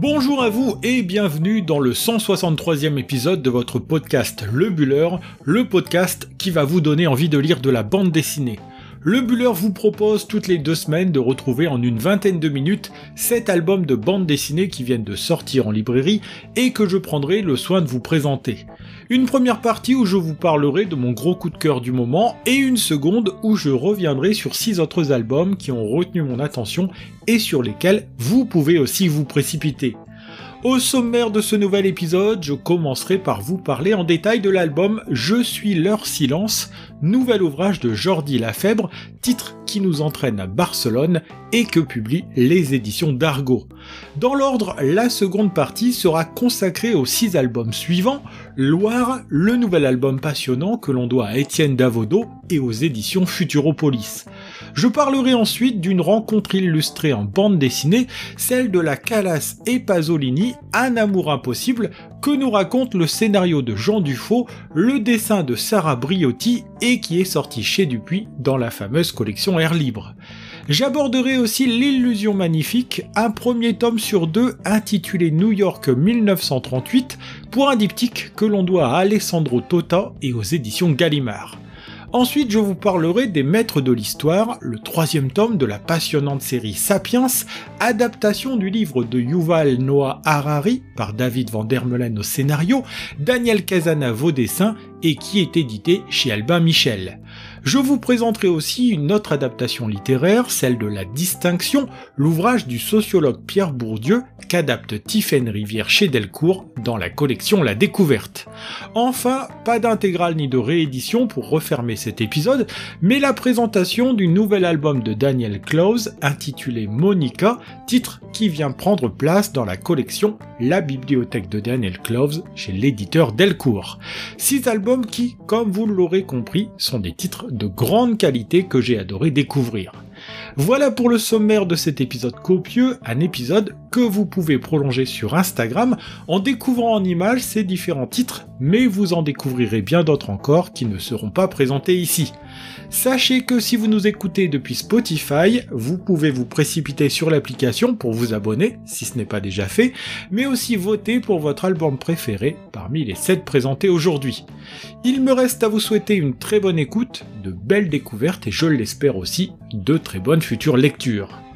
Bonjour à vous et bienvenue dans le 163e épisode de votre podcast Le Buller, le podcast qui va vous donner envie de lire de la bande dessinée. Le Buller vous propose toutes les deux semaines de retrouver en une vingtaine de minutes 7 albums de bande dessinée qui viennent de sortir en librairie et que je prendrai le soin de vous présenter. Une première partie où je vous parlerai de mon gros coup de cœur du moment et une seconde où je reviendrai sur 6 autres albums qui ont retenu mon attention et sur lesquels vous pouvez aussi vous précipiter. Au sommaire de ce nouvel épisode, je commencerai par vous parler en détail de l'album Je suis leur silence, nouvel ouvrage de Jordi Lafèbre, titre qui nous entraîne à Barcelone et que publie les éditions d'Argo. Dans l'ordre, la seconde partie sera consacrée aux six albums suivants, Loire, le nouvel album passionnant que l'on doit à Étienne Davodo et aux éditions Futuropolis. Je parlerai ensuite d'une rencontre illustrée en bande dessinée, celle de la Calas et Pasolini, Un amour impossible, que nous raconte le scénario de Jean Dufaux, le dessin de Sarah Briotti et qui est sorti chez Dupuis dans la fameuse collection Air Libre. J'aborderai aussi L'illusion magnifique, un premier tome sur deux intitulé New York 1938 pour un diptyque que l'on doit à Alessandro Tota et aux éditions Gallimard. Ensuite, je vous parlerai des Maîtres de l'Histoire, le troisième tome de la passionnante série Sapiens, adaptation du livre de Yuval Noah Harari par David Van Dermelen au scénario, Daniel Casanave au dessin et qui est édité chez Albin Michel. Je vous présenterai aussi une autre adaptation littéraire, celle de La Distinction, l'ouvrage du sociologue Pierre Bourdieu qu'adapte Tiffaine Rivière chez Delcourt dans la collection La Découverte. Enfin, pas d'intégrale ni de réédition pour refermer cet épisode, mais la présentation du nouvel album de Daniel Close intitulé Monica, titre qui vient prendre place dans la collection La Bibliothèque de Daniel Close chez l'éditeur Delcourt. Six albums qui, comme vous l'aurez compris, sont des titres de grande qualité que j'ai adoré découvrir. Voilà pour le sommaire de cet épisode copieux, un épisode que vous pouvez prolonger sur Instagram en découvrant en images ces différents titres, mais vous en découvrirez bien d'autres encore qui ne seront pas présentés ici. Sachez que si vous nous écoutez depuis Spotify, vous pouvez vous précipiter sur l'application pour vous abonner, si ce n'est pas déjà fait, mais aussi voter pour votre album préféré parmi les 7 présentés aujourd'hui. Il me reste à vous souhaiter une très bonne écoute, de belles découvertes et je l'espère aussi, de très bonnes futures lectures.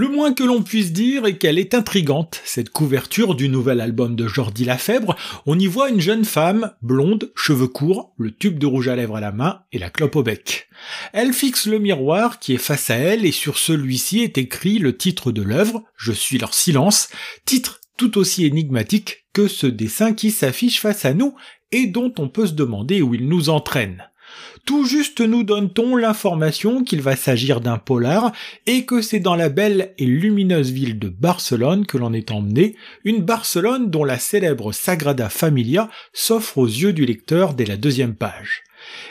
Le moins que l'on puisse dire est qu'elle est intrigante, cette couverture du nouvel album de Jordi Lafèbre. On y voit une jeune femme, blonde, cheveux courts, le tube de rouge à lèvres à la main et la clope au bec. Elle fixe le miroir qui est face à elle et sur celui-ci est écrit le titre de l'œuvre, Je suis leur silence, titre tout aussi énigmatique que ce dessin qui s'affiche face à nous et dont on peut se demander où il nous entraîne. Tout juste nous donne-t-on l'information qu'il va s'agir d'un polar et que c'est dans la belle et lumineuse ville de Barcelone que l'on est emmené, une Barcelone dont la célèbre Sagrada Familia s'offre aux yeux du lecteur dès la deuxième page.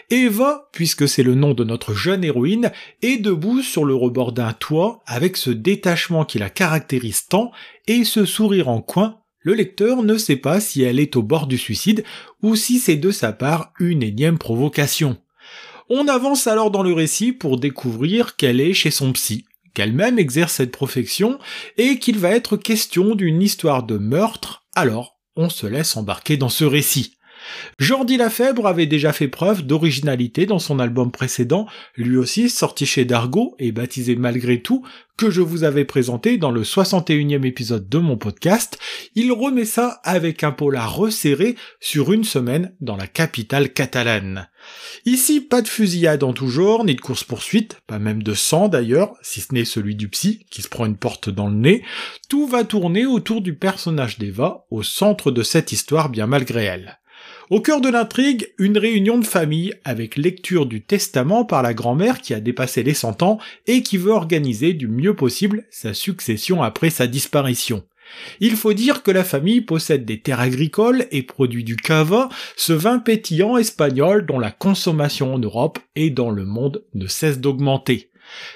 Eva, puisque c'est le nom de notre jeune héroïne, est debout sur le rebord d'un toit avec ce détachement qui la caractérise tant et ce sourire en coin le lecteur ne sait pas si elle est au bord du suicide ou si c'est de sa part une énième provocation. On avance alors dans le récit pour découvrir qu'elle est chez son psy, qu'elle-même exerce cette profession et qu'il va être question d'une histoire de meurtre, alors on se laisse embarquer dans ce récit. Jordi Lafèbre avait déjà fait preuve d'originalité dans son album précédent, lui aussi sorti chez Dargo et baptisé Malgré tout, que je vous avais présenté dans le 61e épisode de mon podcast. Il remet ça avec un polar resserré sur une semaine dans la capitale catalane. Ici, pas de fusillade en tout genre, ni de course-poursuite, pas même de sang d'ailleurs, si ce n'est celui du psy, qui se prend une porte dans le nez. Tout va tourner autour du personnage d'Eva, au centre de cette histoire bien malgré elle. Au cœur de l'intrigue, une réunion de famille avec lecture du testament par la grand-mère qui a dépassé les 100 ans et qui veut organiser du mieux possible sa succession après sa disparition. Il faut dire que la famille possède des terres agricoles et produit du cava, ce vin pétillant espagnol dont la consommation en Europe et dans le monde ne cesse d'augmenter.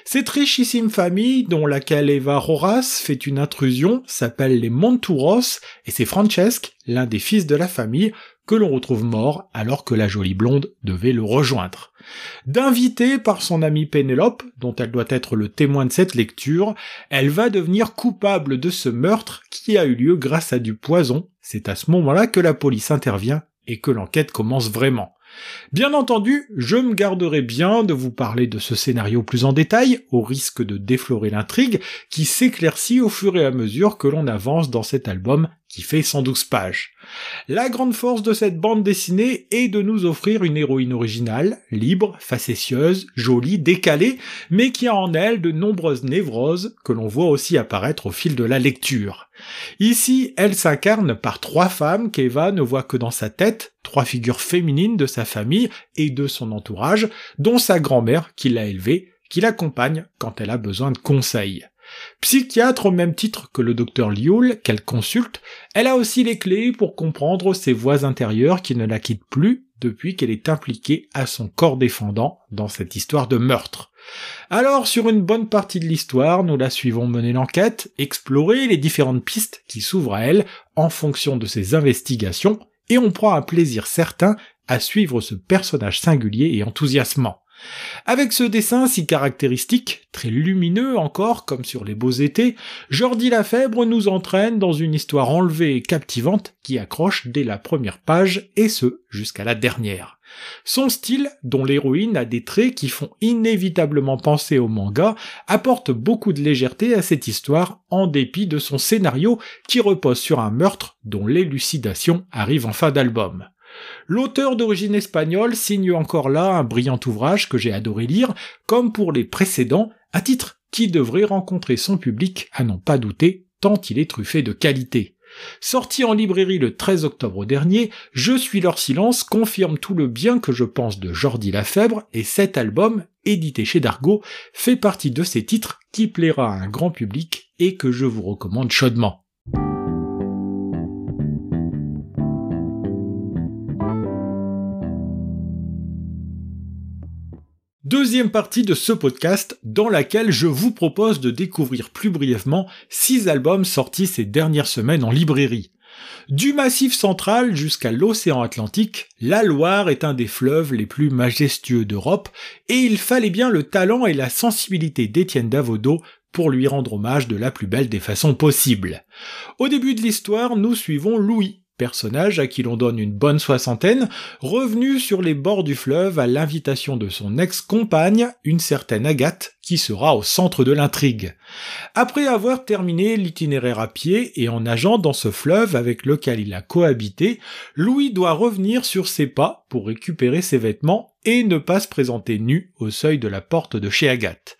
Cette richissime famille, dont laquelle Eva Roras fait une intrusion, s'appelle les Monturos, et c'est Francesc, l'un des fils de la famille, que l'on retrouve mort alors que la jolie blonde devait le rejoindre. D'invitée par son amie Pénélope, dont elle doit être le témoin de cette lecture, elle va devenir coupable de ce meurtre qui a eu lieu grâce à du poison. C'est à ce moment-là que la police intervient et que l'enquête commence vraiment. Bien entendu, je me garderai bien de vous parler de ce scénario plus en détail, au risque de déflorer l'intrigue, qui s'éclaircit au fur et à mesure que l'on avance dans cet album fait 112 pages. La grande force de cette bande dessinée est de nous offrir une héroïne originale, libre, facétieuse, jolie, décalée, mais qui a en elle de nombreuses névroses que l'on voit aussi apparaître au fil de la lecture. Ici, elle s'incarne par trois femmes qu'Eva ne voit que dans sa tête, trois figures féminines de sa famille et de son entourage, dont sa grand-mère qui l'a élevée, qui l'accompagne quand elle a besoin de conseils. Psychiatre au même titre que le docteur Liul qu'elle consulte, elle a aussi les clés pour comprendre ses voix intérieures qui ne la quittent plus depuis qu'elle est impliquée à son corps défendant dans cette histoire de meurtre. Alors, sur une bonne partie de l'histoire, nous la suivons mener l'enquête, explorer les différentes pistes qui s'ouvrent à elle en fonction de ses investigations, et on prend un plaisir certain à suivre ce personnage singulier et enthousiasmant. Avec ce dessin si caractéristique, très lumineux encore comme sur les beaux étés, Jordi Lafèbre nous entraîne dans une histoire enlevée et captivante qui accroche dès la première page et ce jusqu'à la dernière. Son style, dont l'héroïne a des traits qui font inévitablement penser au manga, apporte beaucoup de légèreté à cette histoire en dépit de son scénario qui repose sur un meurtre dont l'élucidation arrive en fin d'album. L'auteur d'origine espagnole signe encore là un brillant ouvrage que j'ai adoré lire, comme pour les précédents, à titre qui devrait rencontrer son public à n'en pas douter, tant il est truffé de qualité. Sorti en librairie le 13 octobre dernier, Je suis leur silence confirme tout le bien que je pense de Jordi Lafèbre et cet album, édité chez Dargo, fait partie de ces titres qui plaira à un grand public et que je vous recommande chaudement. Deuxième partie de ce podcast dans laquelle je vous propose de découvrir plus brièvement six albums sortis ces dernières semaines en librairie. Du Massif central jusqu'à l'océan Atlantique, la Loire est un des fleuves les plus majestueux d'Europe et il fallait bien le talent et la sensibilité d'Étienne Davodo pour lui rendre hommage de la plus belle des façons possibles. Au début de l'histoire, nous suivons Louis, personnage à qui l'on donne une bonne soixantaine, revenu sur les bords du fleuve à l'invitation de son ex-compagne, une certaine Agathe, qui sera au centre de l'intrigue. Après avoir terminé l'itinéraire à pied et en nageant dans ce fleuve avec lequel il a cohabité, Louis doit revenir sur ses pas pour récupérer ses vêtements et ne pas se présenter nu au seuil de la porte de chez Agathe.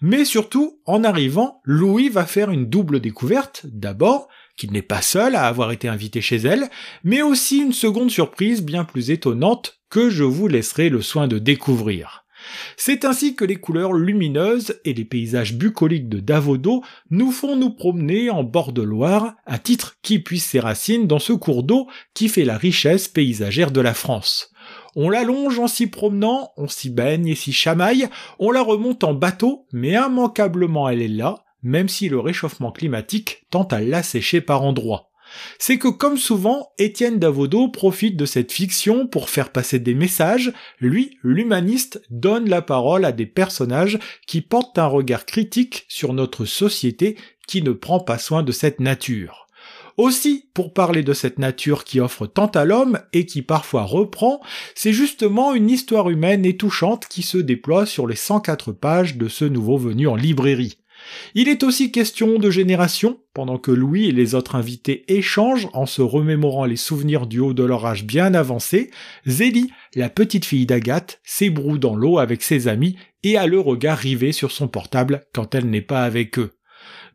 Mais surtout, en arrivant, Louis va faire une double découverte. D'abord, qu'il n'est pas seul à avoir été invité chez elle, mais aussi une seconde surprise bien plus étonnante que je vous laisserai le soin de découvrir. C'est ainsi que les couleurs lumineuses et les paysages bucoliques de Davodo nous font nous promener en bord de Loire, un titre qui puise ses racines dans ce cours d'eau qui fait la richesse paysagère de la France. On l'allonge en s'y promenant, on s'y baigne et s'y chamaille, on la remonte en bateau, mais immanquablement elle est là, même si le réchauffement climatique tend à l'assécher par endroits. C'est que comme souvent, Étienne Davodo profite de cette fiction pour faire passer des messages, lui, l'humaniste, donne la parole à des personnages qui portent un regard critique sur notre société qui ne prend pas soin de cette nature. Aussi, pour parler de cette nature qui offre tant à l'homme et qui parfois reprend, c'est justement une histoire humaine et touchante qui se déploie sur les 104 pages de ce nouveau venu en librairie. Il est aussi question de génération, pendant que Louis et les autres invités échangent en se remémorant les souvenirs du haut de leur âge bien avancé, Zélie, la petite fille d'Agathe, s'ébroue dans l'eau avec ses amis et a le regard rivé sur son portable quand elle n'est pas avec eux.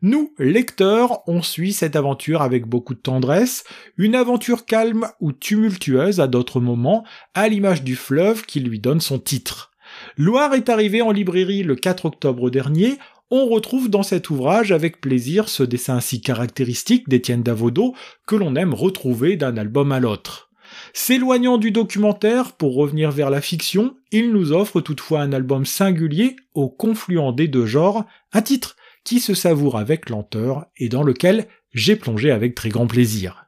Nous, lecteurs, on suit cette aventure avec beaucoup de tendresse, une aventure calme ou tumultueuse à d'autres moments, à l'image du fleuve qui lui donne son titre. Loire est arrivé en librairie le 4 octobre dernier, on retrouve dans cet ouvrage avec plaisir ce dessin si caractéristique d'Étienne Davodo que l'on aime retrouver d'un album à l'autre. S'éloignant du documentaire pour revenir vers la fiction, il nous offre toutefois un album singulier au confluent des deux genres, un titre qui se savoure avec lenteur et dans lequel j'ai plongé avec très grand plaisir.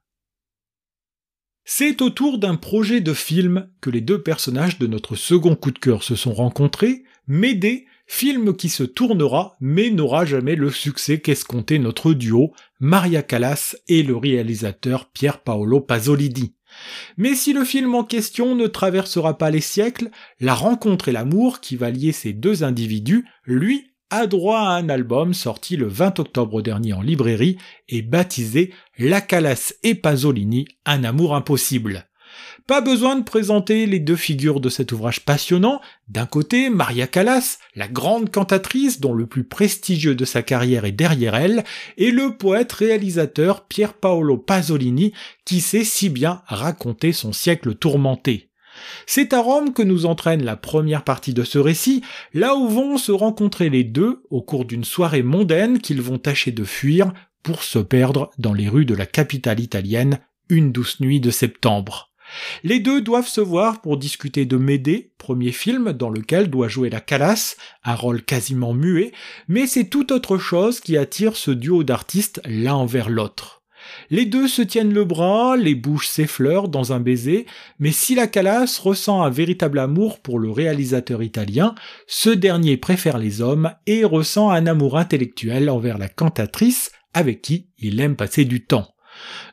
C'est autour d'un projet de film que les deux personnages de notre second coup de cœur se sont rencontrés, Médée, film qui se tournera mais n'aura jamais le succès qu'escomptait notre duo, Maria Callas et le réalisateur Pier Paolo Pasolini. Mais si le film en question ne traversera pas les siècles, la rencontre et l'amour qui va lier ces deux individus, lui, a droit à un album sorti le 20 octobre dernier en librairie et baptisé La Calas et Pasolini, un amour impossible. Pas besoin de présenter les deux figures de cet ouvrage passionnant. D'un côté, Maria Callas, la grande cantatrice dont le plus prestigieux de sa carrière est derrière elle, et le poète-réalisateur Pier Paolo Pasolini qui sait si bien raconter son siècle tourmenté. C'est à Rome que nous entraîne la première partie de ce récit, là où vont se rencontrer les deux au cours d'une soirée mondaine qu'ils vont tâcher de fuir pour se perdre dans les rues de la capitale italienne une douce nuit de septembre. Les deux doivent se voir pour discuter de Médée, premier film dans lequel doit jouer la Calas, un rôle quasiment muet, mais c'est tout autre chose qui attire ce duo d'artistes l'un envers l'autre. Les deux se tiennent le bras, les bouches s'effleurent dans un baiser, mais si la Calas ressent un véritable amour pour le réalisateur italien, ce dernier préfère les hommes et ressent un amour intellectuel envers la cantatrice avec qui il aime passer du temps.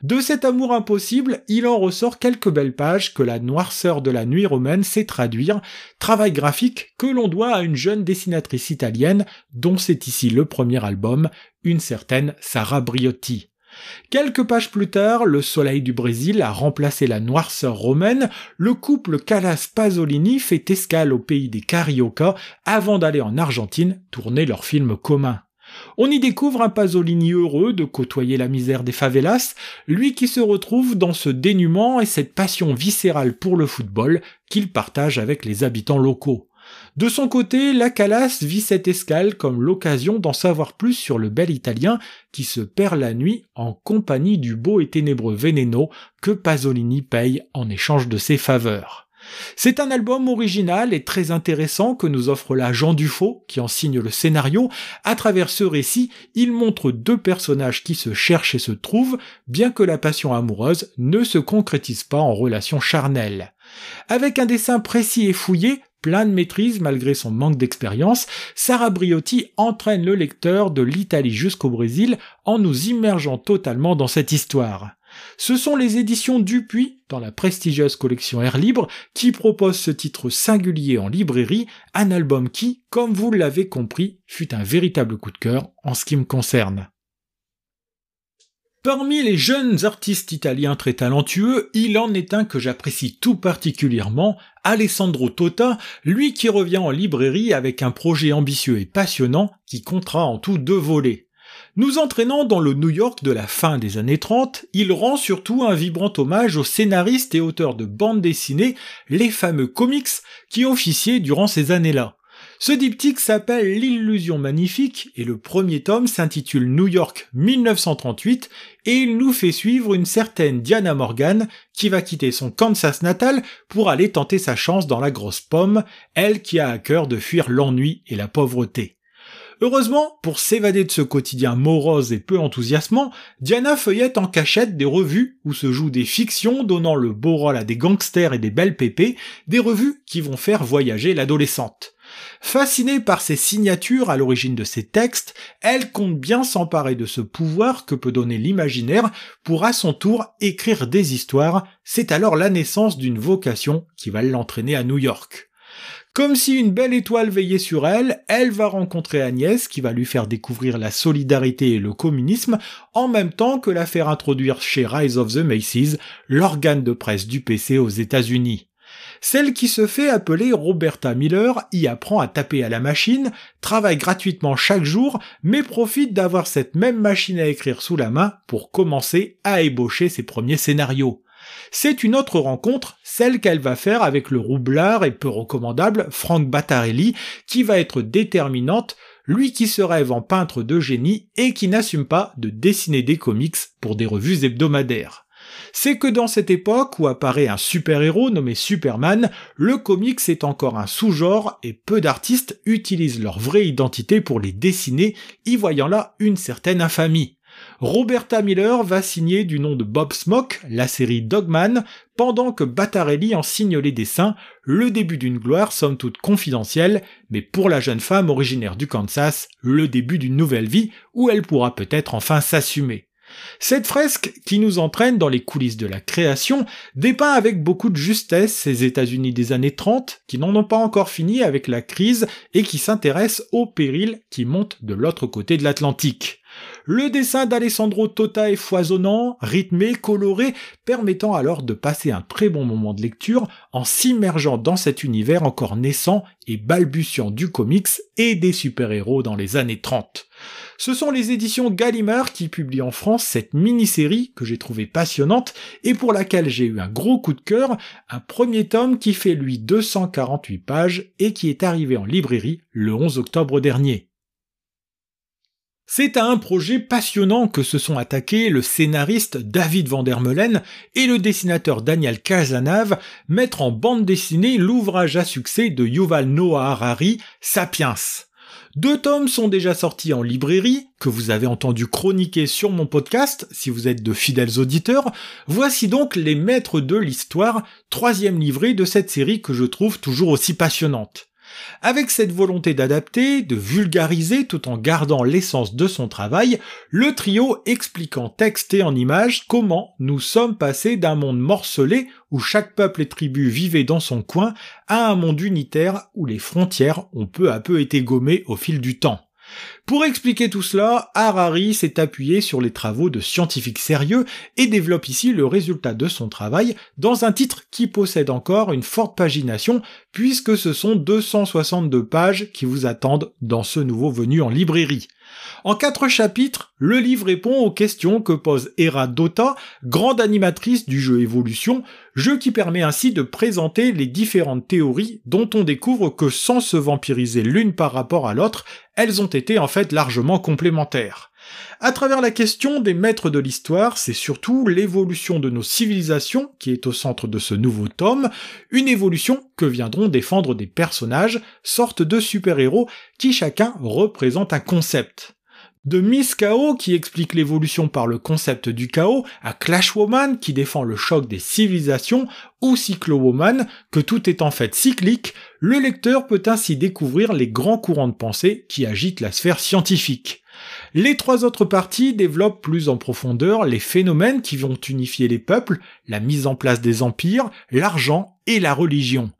De cet amour impossible, il en ressort quelques belles pages que la noirceur de la nuit romaine sait traduire, travail graphique que l'on doit à une jeune dessinatrice italienne dont c'est ici le premier album, une certaine Sarah Briotti. Quelques pages plus tard, le soleil du Brésil a remplacé la noirceur romaine, le couple Calas Pasolini fait escale au pays des Carioca avant d'aller en Argentine tourner leur film commun. On y découvre un Pasolini heureux de côtoyer la misère des favelas, lui qui se retrouve dans ce dénuement et cette passion viscérale pour le football qu'il partage avec les habitants locaux. De son côté, la Calas vit cette escale comme l'occasion d'en savoir plus sur le bel Italien qui se perd la nuit en compagnie du beau et ténébreux Veneno que Pasolini paye en échange de ses faveurs. C'est un album original et très intéressant que nous offre là Jean Dufaux, qui en signe le scénario. À travers ce récit, il montre deux personnages qui se cherchent et se trouvent, bien que la passion amoureuse ne se concrétise pas en relation charnelle. Avec un dessin précis et fouillé, plein de maîtrise malgré son manque d'expérience, Sarah Briotti entraîne le lecteur de l'Italie jusqu'au Brésil en nous immergeant totalement dans cette histoire. Ce sont les éditions Dupuis, dans la prestigieuse collection Air Libre, qui proposent ce titre singulier en librairie, un album qui, comme vous l'avez compris, fut un véritable coup de cœur en ce qui me concerne. Parmi les jeunes artistes italiens très talentueux, il en est un que j'apprécie tout particulièrement, Alessandro Tota, lui qui revient en librairie avec un projet ambitieux et passionnant qui comptera en tout deux volets. Nous entraînant dans le New York de la fin des années 30, il rend surtout un vibrant hommage aux scénaristes et auteurs de bandes dessinées, les fameux comics, qui officiaient durant ces années-là. Ce diptyque s'appelle L'illusion magnifique et le premier tome s'intitule New York 1938 et il nous fait suivre une certaine Diana Morgan qui va quitter son Kansas natal pour aller tenter sa chance dans la grosse pomme, elle qui a à cœur de fuir l'ennui et la pauvreté. Heureusement, pour s'évader de ce quotidien morose et peu enthousiasmant, Diana feuillette en cachette des revues où se jouent des fictions donnant le beau rôle à des gangsters et des belles pépées, des revues qui vont faire voyager l'adolescente. Fascinée par ces signatures à l'origine de ses textes, elle compte bien s'emparer de ce pouvoir que peut donner l'imaginaire pour à son tour écrire des histoires, c'est alors la naissance d'une vocation qui va l'entraîner à New York. Comme si une belle étoile veillait sur elle, elle va rencontrer Agnès qui va lui faire découvrir la solidarité et le communisme en même temps que la faire introduire chez Rise of the Macy's, l'organe de presse du PC aux États-Unis. Celle qui se fait appeler Roberta Miller y apprend à taper à la machine, travaille gratuitement chaque jour, mais profite d'avoir cette même machine à écrire sous la main pour commencer à ébaucher ses premiers scénarios. C'est une autre rencontre, celle qu'elle va faire avec le roublard et peu recommandable Frank Battarelli, qui va être déterminante, lui qui se rêve en peintre de génie et qui n'assume pas de dessiner des comics pour des revues hebdomadaires. c'est que dans cette époque où apparaît un super-héros nommé Superman, le comics est encore un sous-genre et peu d'artistes utilisent leur vraie identité pour les dessiner, y voyant là une certaine infamie. Roberta Miller va signer du nom de Bob Smoke la série Dogman, pendant que Battarelli en signe les dessins, le début d'une gloire somme toute confidentielle, mais pour la jeune femme originaire du Kansas, le début d'une nouvelle vie où elle pourra peut-être enfin s'assumer. Cette fresque, qui nous entraîne dans les coulisses de la création, dépeint avec beaucoup de justesse ces États-Unis des années 30, qui n'en ont pas encore fini avec la crise et qui s'intéressent aux périls qui montent de l'autre côté de l'Atlantique. Le dessin d'Alessandro Tota est foisonnant, rythmé, coloré, permettant alors de passer un très bon moment de lecture en s'immergeant dans cet univers encore naissant et balbutiant du comics et des super-héros dans les années 30. Ce sont les éditions Gallimard qui publient en France cette mini-série que j'ai trouvée passionnante et pour laquelle j'ai eu un gros coup de cœur, un premier tome qui fait lui 248 pages et qui est arrivé en librairie le 11 octobre dernier. C'est à un projet passionnant que se sont attaqués le scénariste David Vandermeulen et le dessinateur Daniel Casanave, mettre en bande dessinée l'ouvrage à succès de Yuval Noah Harari, Sapiens. Deux tomes sont déjà sortis en librairie, que vous avez entendu chroniquer sur mon podcast si vous êtes de fidèles auditeurs. Voici donc Les Maîtres de l'Histoire, troisième livret de cette série que je trouve toujours aussi passionnante. Avec cette volonté d'adapter, de vulgariser tout en gardant l'essence de son travail, le trio explique en texte et en images comment nous sommes passés d'un monde morcelé où chaque peuple et tribu vivait dans son coin à un monde unitaire où les frontières ont peu à peu été gommées au fil du temps. Pour expliquer tout cela, Harari s'est appuyé sur les travaux de scientifiques sérieux et développe ici le résultat de son travail dans un titre qui possède encore une forte pagination puisque ce sont 262 pages qui vous attendent dans ce nouveau venu en librairie. En quatre chapitres, le livre répond aux questions que pose Hera Dota, grande animatrice du jeu Evolution, jeu qui permet ainsi de présenter les différentes théories dont on découvre que sans se vampiriser l'une par rapport à l'autre, elles ont été en fait largement complémentaires. À travers la question des maîtres de l'histoire, c'est surtout l'évolution de nos civilisations qui est au centre de ce nouveau tome, une évolution que viendront défendre des personnages, sortes de super-héros qui chacun représente un concept. De Miss Chaos qui explique l'évolution par le concept du chaos, à Clash Woman qui défend le choc des civilisations, ou Cyclo Woman que tout est en fait cyclique, le lecteur peut ainsi découvrir les grands courants de pensée qui agitent la sphère scientifique. Les trois autres parties développent plus en profondeur les phénomènes qui vont unifier les peuples, la mise en place des empires, l'argent et la religion.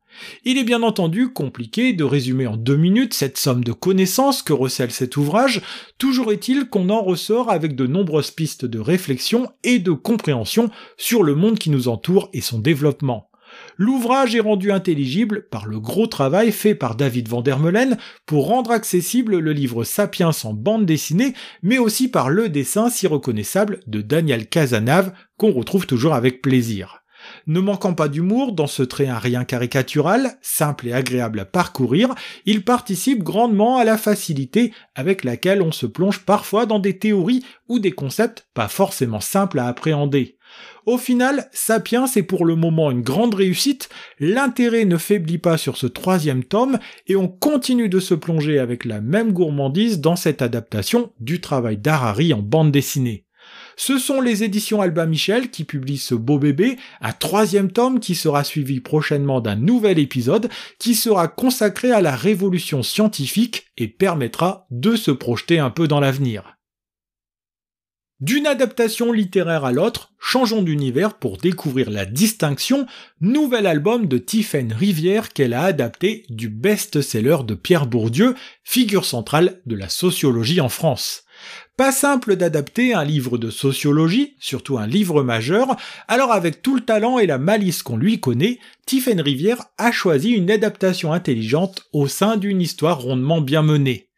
Il est bien entendu compliqué de résumer en deux minutes cette somme de connaissances que recèle cet ouvrage, toujours est-il qu'on en ressort avec de nombreuses pistes de réflexion et de compréhension sur le monde qui nous entoure et son développement. L'ouvrage est rendu intelligible par le gros travail fait par David Vandermeulen pour rendre accessible le livre Sapiens en bande dessinée, mais aussi par le dessin si reconnaissable de Daniel Casanave qu'on retrouve toujours avec plaisir. Ne manquant pas d'humour dans ce trait un rien caricatural, simple et agréable à parcourir, il participe grandement à la facilité avec laquelle on se plonge parfois dans des théories ou des concepts pas forcément simples à appréhender. Au final, Sapiens est pour le moment une grande réussite, l'intérêt ne faiblit pas sur ce troisième tome, et on continue de se plonger avec la même gourmandise dans cette adaptation du travail d'Harari en bande dessinée. Ce sont les éditions Alba Michel qui publient ce beau bébé, un troisième tome qui sera suivi prochainement d'un nouvel épisode qui sera consacré à la révolution scientifique et permettra de se projeter un peu dans l'avenir. D'une adaptation littéraire à l'autre, changeons d'univers pour découvrir la distinction, nouvel album de Tiffaine Rivière qu'elle a adapté du best-seller de Pierre Bourdieu, figure centrale de la sociologie en France. Pas simple d'adapter un livre de sociologie, surtout un livre majeur, alors avec tout le talent et la malice qu'on lui connaît, Tiffaine Rivière a choisi une adaptation intelligente au sein d'une histoire rondement bien menée.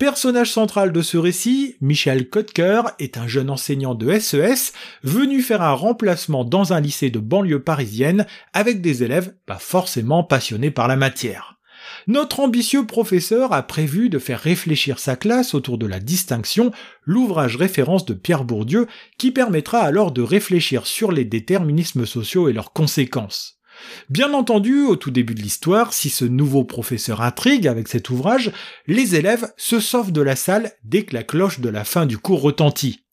Personnage central de ce récit, Michel Kotker est un jeune enseignant de SES venu faire un remplacement dans un lycée de banlieue parisienne avec des élèves pas forcément passionnés par la matière. Notre ambitieux professeur a prévu de faire réfléchir sa classe autour de la distinction, l'ouvrage référence de Pierre Bourdieu, qui permettra alors de réfléchir sur les déterminismes sociaux et leurs conséquences. Bien entendu, au tout début de l'histoire, si ce nouveau professeur intrigue avec cet ouvrage, les élèves se sauvent de la salle dès que la cloche de la fin du cours retentit.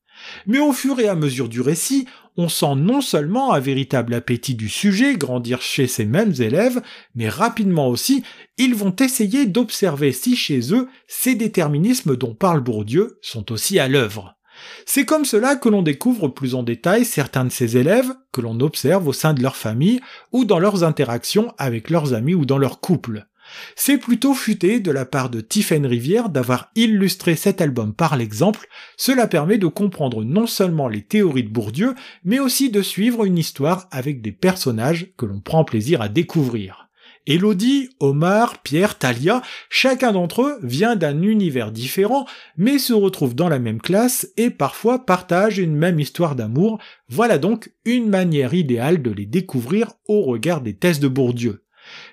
Mais au fur et à mesure du récit, on sent non seulement un véritable appétit du sujet grandir chez ces mêmes élèves, mais rapidement aussi, ils vont essayer d'observer si chez eux, ces déterminismes dont parle Bourdieu sont aussi à l'œuvre. C'est comme cela que l'on découvre plus en détail certains de ces élèves, que l'on observe au sein de leur famille, ou dans leurs interactions avec leurs amis ou dans leur couple. C'est plutôt futé de la part de Tiffen Rivière d'avoir illustré cet album par l'exemple, cela permet de comprendre non seulement les théories de Bourdieu, mais aussi de suivre une histoire avec des personnages que l'on prend plaisir à découvrir. Elodie, Omar, Pierre, Talia, chacun d'entre eux vient d'un univers différent, mais se retrouve dans la même classe et parfois partagent une même histoire d'amour. Voilà donc une manière idéale de les découvrir au regard des tests de Bourdieu.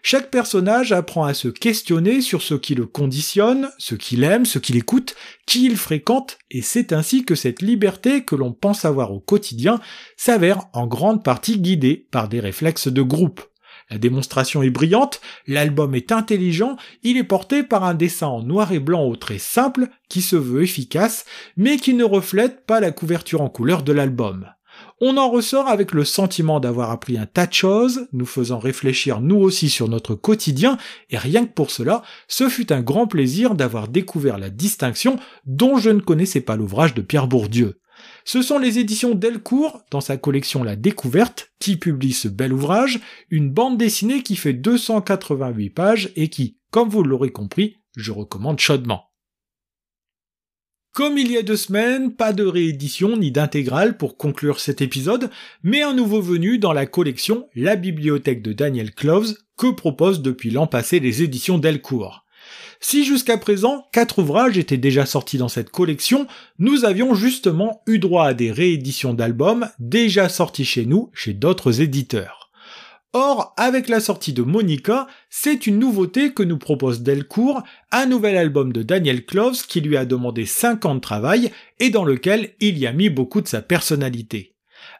Chaque personnage apprend à se questionner sur ce qui le conditionne, ce qu'il aime, ce qu'il écoute, qui il fréquente, et c'est ainsi que cette liberté que l'on pense avoir au quotidien s'avère en grande partie guidée par des réflexes de groupe. La démonstration est brillante, l'album est intelligent, il est porté par un dessin en noir et blanc au trait simple, qui se veut efficace, mais qui ne reflète pas la couverture en couleur de l'album. On en ressort avec le sentiment d'avoir appris un tas de choses, nous faisant réfléchir nous aussi sur notre quotidien, et rien que pour cela, ce fut un grand plaisir d'avoir découvert la distinction dont je ne connaissais pas l'ouvrage de Pierre Bourdieu. Ce sont les éditions Delcourt, dans sa collection La Découverte, qui publie ce bel ouvrage, une bande dessinée qui fait 288 pages et qui, comme vous l'aurez compris, je recommande chaudement. Comme il y a deux semaines, pas de réédition ni d'intégrale pour conclure cet épisode, mais un nouveau venu dans la collection La bibliothèque de Daniel Cloves que proposent depuis l'an passé les éditions Delcourt. Si jusqu'à présent, quatre ouvrages étaient déjà sortis dans cette collection, nous avions justement eu droit à des rééditions d'albums déjà sortis chez nous, chez d'autres éditeurs. Or, avec la sortie de Monica, c'est une nouveauté que nous propose Delcourt, un nouvel album de Daniel Cloves qui lui a demandé 5 ans de travail et dans lequel il y a mis beaucoup de sa personnalité.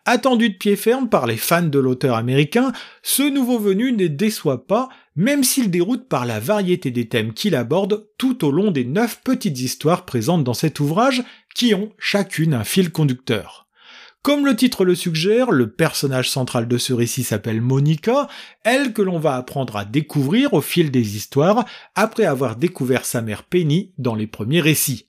Attendu de pied ferme par les fans de l'auteur américain, ce nouveau venu ne déçoit pas, même s'il déroute par la variété des thèmes qu'il aborde tout au long des neuf petites histoires présentes dans cet ouvrage, qui ont chacune un fil conducteur. Comme le titre le suggère, le personnage central de ce récit s'appelle Monica, elle que l'on va apprendre à découvrir au fil des histoires, après avoir découvert sa mère Penny dans les premiers récits.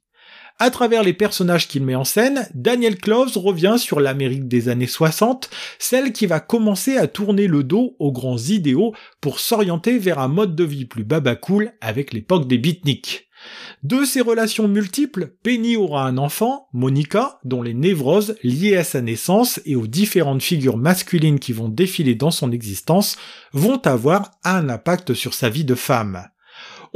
À travers les personnages qu'il met en scène, Daniel Cloves revient sur l'Amérique des années 60, celle qui va commencer à tourner le dos aux grands idéaux pour s'orienter vers un mode de vie plus babacool avec l'époque des beatniks. De ces relations multiples, Penny aura un enfant, Monica, dont les névroses liées à sa naissance et aux différentes figures masculines qui vont défiler dans son existence vont avoir un impact sur sa vie de femme.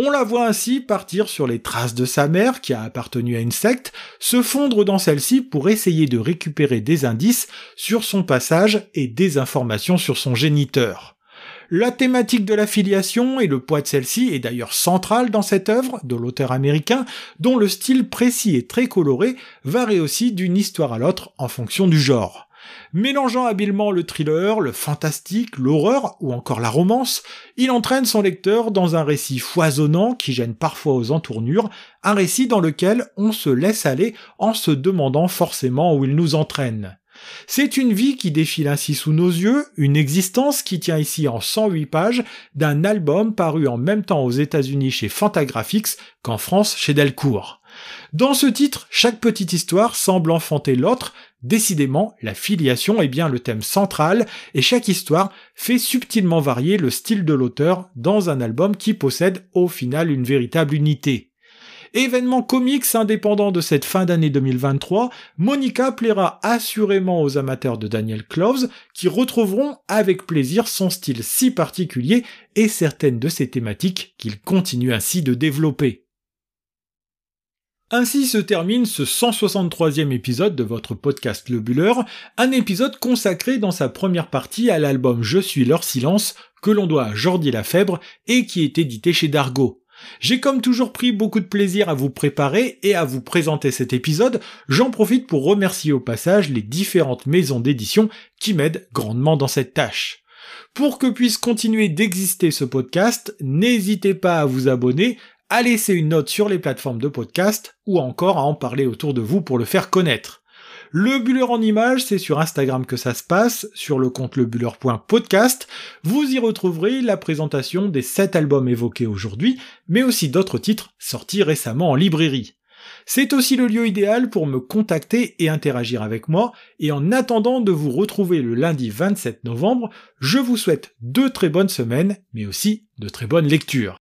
On la voit ainsi partir sur les traces de sa mère, qui a appartenu à une secte, se fondre dans celle-ci pour essayer de récupérer des indices sur son passage et des informations sur son géniteur. La thématique de la filiation et le poids de celle-ci est d'ailleurs centrale dans cette œuvre de l'auteur américain, dont le style précis et très coloré varie aussi d'une histoire à l'autre en fonction du genre. Mélangeant habilement le thriller, le fantastique, l'horreur ou encore la romance, il entraîne son lecteur dans un récit foisonnant qui gêne parfois aux entournures, un récit dans lequel on se laisse aller en se demandant forcément où il nous entraîne. C'est une vie qui défile ainsi sous nos yeux, une existence qui tient ici en 108 pages d'un album paru en même temps aux États-Unis chez Fantagraphics qu'en France chez Delcourt. Dans ce titre, chaque petite histoire semble enfanter l'autre, Décidément, la filiation est bien le thème central et chaque histoire fait subtilement varier le style de l'auteur dans un album qui possède au final une véritable unité. Événement comics indépendant de cette fin d'année 2023, Monica plaira assurément aux amateurs de Daniel Cloves qui retrouveront avec plaisir son style si particulier et certaines de ses thématiques qu'il continue ainsi de développer. Ainsi se termine ce 163e épisode de votre podcast Le Buller, un épisode consacré dans sa première partie à l'album Je suis leur silence que l'on doit à Jordi Lafèbre et qui est édité chez Dargo. J'ai comme toujours pris beaucoup de plaisir à vous préparer et à vous présenter cet épisode, j'en profite pour remercier au passage les différentes maisons d'édition qui m'aident grandement dans cette tâche. Pour que puisse continuer d'exister ce podcast, n'hésitez pas à vous abonner, à laisser une note sur les plateformes de podcast ou encore à en parler autour de vous pour le faire connaître. Le buller en images, c'est sur Instagram que ça se passe, sur le compte lebuller.podcast. Vous y retrouverez la présentation des 7 albums évoqués aujourd'hui, mais aussi d'autres titres sortis récemment en librairie. C'est aussi le lieu idéal pour me contacter et interagir avec moi, et en attendant de vous retrouver le lundi 27 novembre, je vous souhaite de très bonnes semaines, mais aussi de très bonnes lectures.